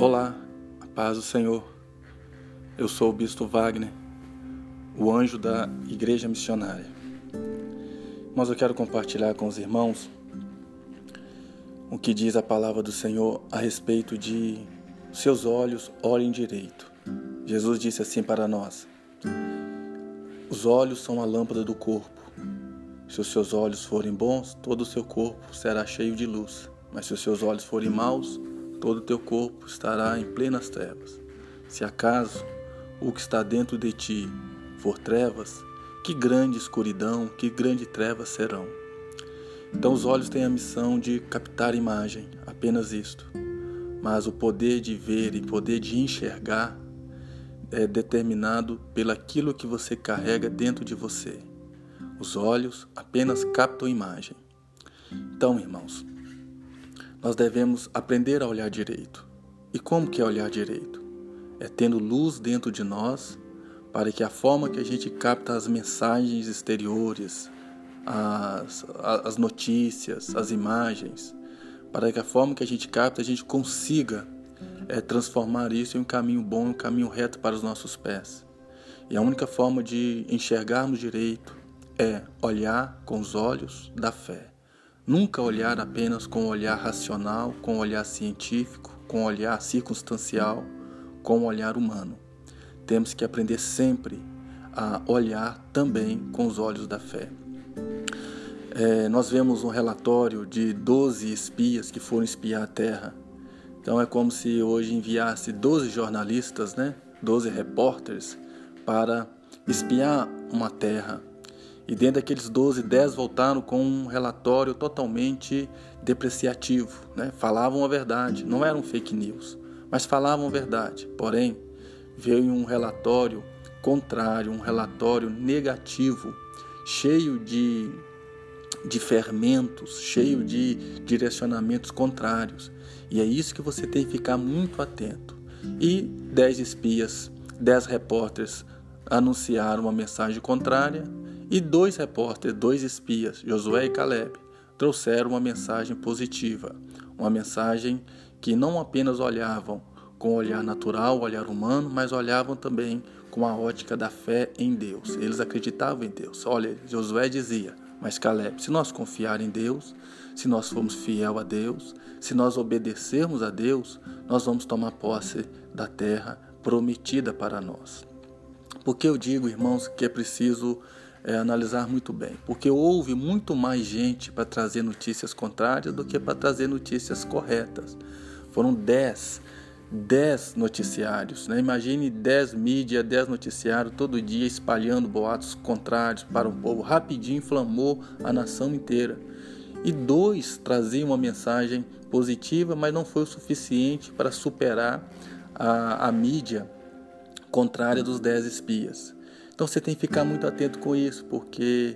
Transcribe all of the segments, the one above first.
Olá, a paz do Senhor. Eu sou o Bispo Wagner, o anjo da Igreja Missionária. Mas eu quero compartilhar com os irmãos o que diz a palavra do Senhor a respeito de seus olhos olhem direito. Jesus disse assim para nós: Os olhos são a lâmpada do corpo. Se os seus olhos forem bons, todo o seu corpo será cheio de luz. Mas se os seus olhos forem maus, todo o teu corpo estará em plenas trevas. Se acaso o que está dentro de ti for trevas, que grande escuridão, que grande trevas serão. Então os olhos têm a missão de captar imagem, apenas isto. Mas o poder de ver e poder de enxergar é determinado pelaquilo que você carrega dentro de você. Os olhos apenas captam imagem. Então, irmãos, nós devemos aprender a olhar direito. E como que é olhar direito? É tendo luz dentro de nós para que a forma que a gente capta as mensagens exteriores, as, as notícias, as imagens, para que a forma que a gente capta a gente consiga é, transformar isso em um caminho bom, um caminho reto para os nossos pés. E a única forma de enxergarmos direito é olhar com os olhos da fé. Nunca olhar apenas com o olhar racional, com o olhar científico, com o olhar circunstancial, com o olhar humano. Temos que aprender sempre a olhar também com os olhos da fé. É, nós vemos um relatório de 12 espias que foram espiar a Terra. Então é como se hoje enviasse 12 jornalistas, né? 12 repórteres para espiar uma terra e dentro daqueles 12, 10 voltaram com um relatório totalmente depreciativo. Né? Falavam a verdade, não eram fake news, mas falavam a verdade. Porém, veio um relatório contrário, um relatório negativo, cheio de, de fermentos, cheio de direcionamentos contrários. E é isso que você tem que ficar muito atento. E dez espias, dez repórteres anunciaram uma mensagem contrária e dois repórteres, dois espias, Josué e Caleb, trouxeram uma mensagem positiva, uma mensagem que não apenas olhavam com o olhar natural, o olhar humano, mas olhavam também com a ótica da fé em Deus. Eles acreditavam em Deus. Olha, Josué dizia, mas Caleb, se nós confiar em Deus, se nós formos fiel a Deus, se nós obedecermos a Deus, nós vamos tomar posse da terra prometida para nós. Porque eu digo, irmãos, que é preciso é, analisar muito bem, porque houve muito mais gente para trazer notícias contrárias do que para trazer notícias corretas. Foram 10, 10 noticiários. Né? Imagine 10 mídias, 10 noticiários todo dia espalhando boatos contrários para o povo. Rapidinho inflamou a nação inteira. E dois traziam uma mensagem positiva, mas não foi o suficiente para superar a, a mídia contrária dos 10 espias. Então você tem que ficar muito atento com isso, porque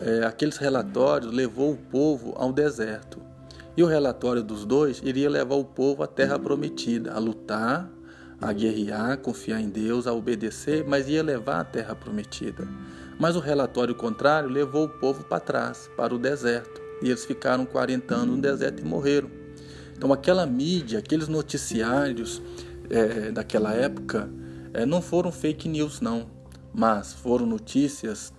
é, aqueles relatórios levou o povo ao deserto. E o relatório dos dois iria levar o povo à terra prometida, a lutar, a guerrear, confiar em Deus, a obedecer, mas ia levar à terra prometida. Mas o relatório contrário levou o povo para trás, para o deserto. E eles ficaram 40 anos no deserto e morreram. Então aquela mídia, aqueles noticiários é, daquela época, é, não foram fake news, não mas foram notícias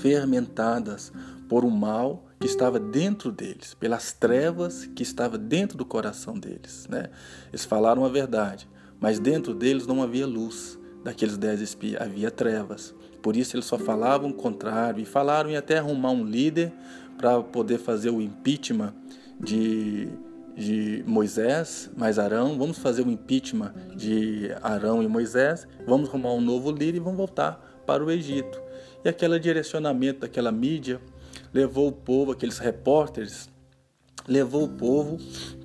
fermentadas por um mal que estava dentro deles, pelas trevas que estava dentro do coração deles. Né? Eles falaram a verdade, mas dentro deles não havia luz. Daqueles dez espias havia trevas. Por isso eles só falavam o contrário e falaram em até arrumar um líder para poder fazer o impeachment de de Moisés mais Arão, vamos fazer o impeachment de Arão e Moisés, vamos arrumar um novo líder e vamos voltar para o Egito. E aquele direcionamento daquela mídia levou o povo, aqueles repórteres, levou o povo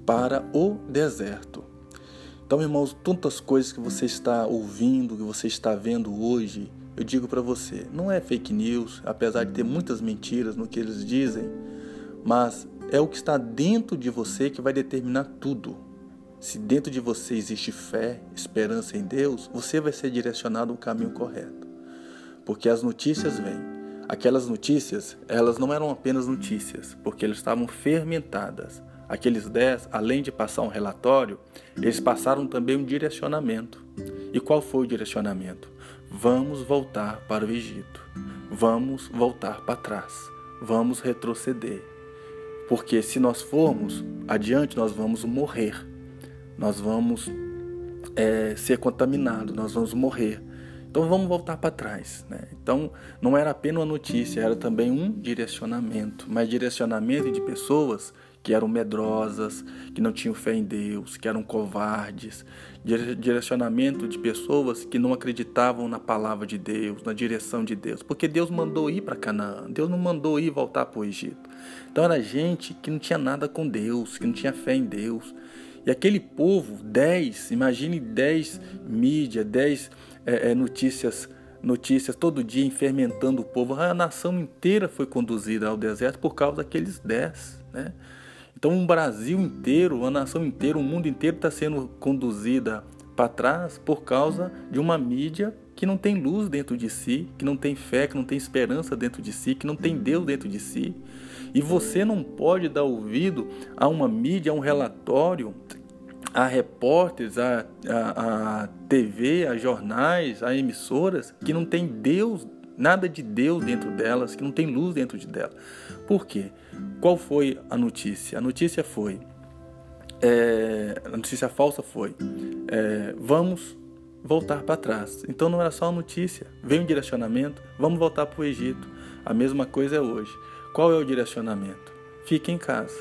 para o deserto. Então, irmãos, tantas coisas que você está ouvindo, que você está vendo hoje, eu digo para você, não é fake news, apesar de ter muitas mentiras no que eles dizem, mas é o que está dentro de você que vai determinar tudo. Se dentro de você existe fé, esperança em Deus, você vai ser direcionado no caminho correto. Porque as notícias vêm. Aquelas notícias, elas não eram apenas notícias, porque elas estavam fermentadas. aqueles dez, além de passar um relatório, eles passaram também um direcionamento. E qual foi o direcionamento? Vamos voltar para o Egito. Vamos voltar para trás. Vamos retroceder. Porque se nós formos adiante, nós vamos morrer. Nós vamos é, ser contaminados, nós vamos morrer. Então vamos voltar para trás. Né? Então não era apenas uma notícia, era também um direcionamento, mas direcionamento de pessoas que eram medrosas, que não tinham fé em Deus, que eram covardes, direcionamento de pessoas que não acreditavam na palavra de Deus, na direção de Deus, porque Deus mandou ir para Canaã, Deus não mandou ir voltar para o Egito. Então era gente que não tinha nada com Deus, que não tinha fé em Deus. E aquele povo, dez, imagine dez mídia, dez é, é, notícias, notícias todo dia fermentando o povo. A nação inteira foi conduzida ao deserto por causa daqueles dez, né? Então, o Brasil inteiro, a nação inteira, o mundo inteiro está sendo conduzida para trás por causa de uma mídia que não tem luz dentro de si, que não tem fé, que não tem esperança dentro de si, que não tem Deus dentro de si. E você não pode dar ouvido a uma mídia, a um relatório, a repórteres, a, a, a TV, a jornais, a emissoras que não tem Deus nada de Deus dentro delas, que não tem luz dentro de dela. Por quê? Qual foi a notícia? A notícia foi, é, a notícia falsa foi, é, vamos voltar para trás. Então não era só uma notícia, veio um direcionamento, vamos voltar para o Egito. A mesma coisa é hoje. Qual é o direcionamento? Fique em casa,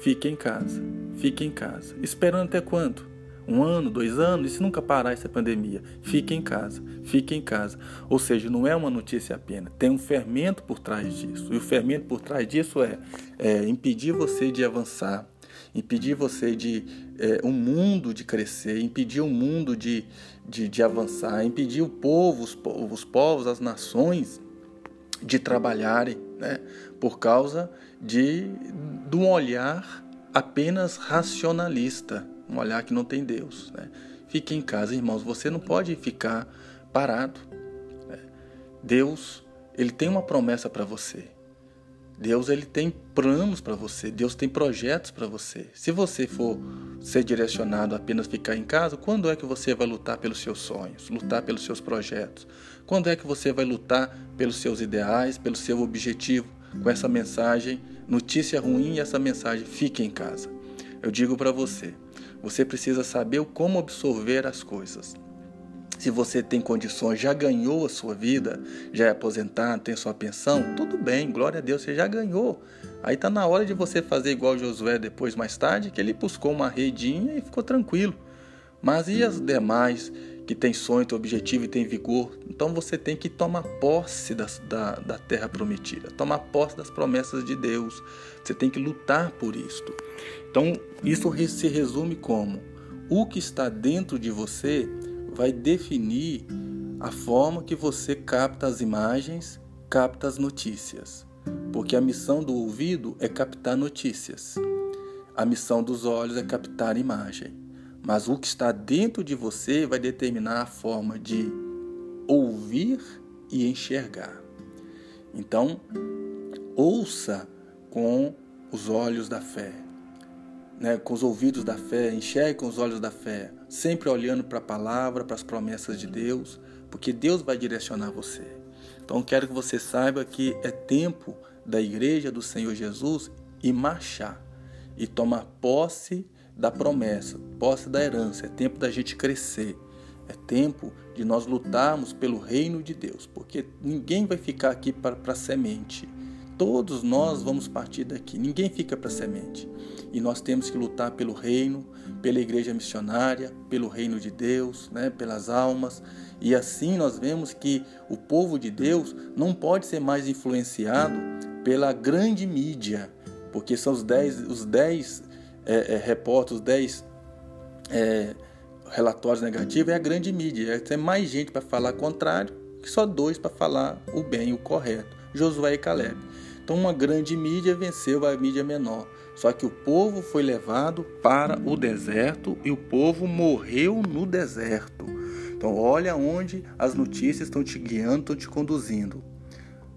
fique em casa, fique em casa. Esperando até quando? Um ano, dois anos, e se nunca parar essa pandemia? Fique em casa, fique em casa. Ou seja, não é uma notícia apenas, tem um fermento por trás disso. E o fermento por trás disso é, é impedir você de avançar, impedir você de é, um mundo de crescer, impedir o mundo de, de, de avançar, impedir o povo, os, os povos, as nações de trabalharem, né? por causa de, de um olhar apenas racionalista um olhar que não tem Deus. Né? Fique em casa, irmãos. Você não pode ficar parado. Né? Deus, ele tem uma promessa para você. Deus ele tem planos para você, Deus tem projetos para você. Se você for ser direcionado a apenas ficar em casa, quando é que você vai lutar pelos seus sonhos, lutar pelos seus projetos? Quando é que você vai lutar pelos seus ideais, pelo seu objetivo, com essa mensagem, notícia ruim e essa mensagem fique em casa? Eu digo para você, você precisa saber como absorver as coisas. Se você tem condições, já ganhou a sua vida, já é aposentado, tem sua pensão, tudo bem, glória a Deus, você já ganhou. Aí está na hora de você fazer igual Josué depois, mais tarde, que ele buscou uma redinha e ficou tranquilo. Mas e as demais que tem sonho, tem objetivo e tem vigor? Então você tem que tomar posse da, da, da terra prometida, tomar posse das promessas de Deus. Você tem que lutar por isto. Então, isso se resume como o que está dentro de você vai definir a forma que você capta as imagens, capta as notícias. Porque a missão do ouvido é captar notícias. A missão dos olhos é captar imagem. Mas o que está dentro de você vai determinar a forma de ouvir e enxergar. Então, ouça com os olhos da fé né, com os ouvidos da fé, enxergue com os olhos da fé, sempre olhando para a palavra, para as promessas de Deus, porque Deus vai direcionar você. Então quero que você saiba que é tempo da igreja do Senhor Jesus e marchar e tomar posse da promessa, posse da herança. É tempo da gente crescer. É tempo de nós lutarmos pelo reino de Deus, porque ninguém vai ficar aqui para semente. Todos nós vamos partir daqui, ninguém fica para semente. E nós temos que lutar pelo reino, pela igreja missionária, pelo reino de Deus, né, pelas almas. E assim nós vemos que o povo de Deus não pode ser mais influenciado pela grande mídia, porque são os dez, os dez é, é, repórteres, os dez é, relatórios negativos, é a grande mídia. É mais gente para falar contrário que só dois para falar o bem o correto, Josué e Caleb. Então uma grande mídia venceu a mídia menor. Só que o povo foi levado para o deserto e o povo morreu no deserto. Então olha onde as notícias estão te guiando, estão te conduzindo.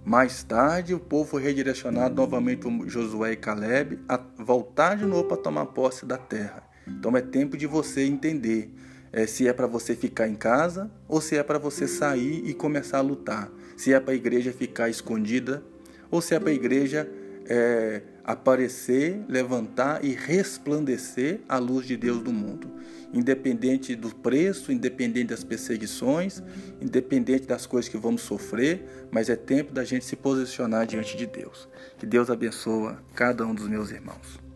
Mais tarde, o povo foi redirecionado novamente por Josué e Caleb a voltar de novo para tomar posse da terra. Então é tempo de você entender é, se é para você ficar em casa ou se é para você sair e começar a lutar. Se é para a igreja ficar escondida ou se é para a igreja é, aparecer, levantar e resplandecer a luz de Deus do mundo. Independente do preço, independente das perseguições, independente das coisas que vamos sofrer, mas é tempo da gente se posicionar diante de Deus. Que Deus abençoe cada um dos meus irmãos.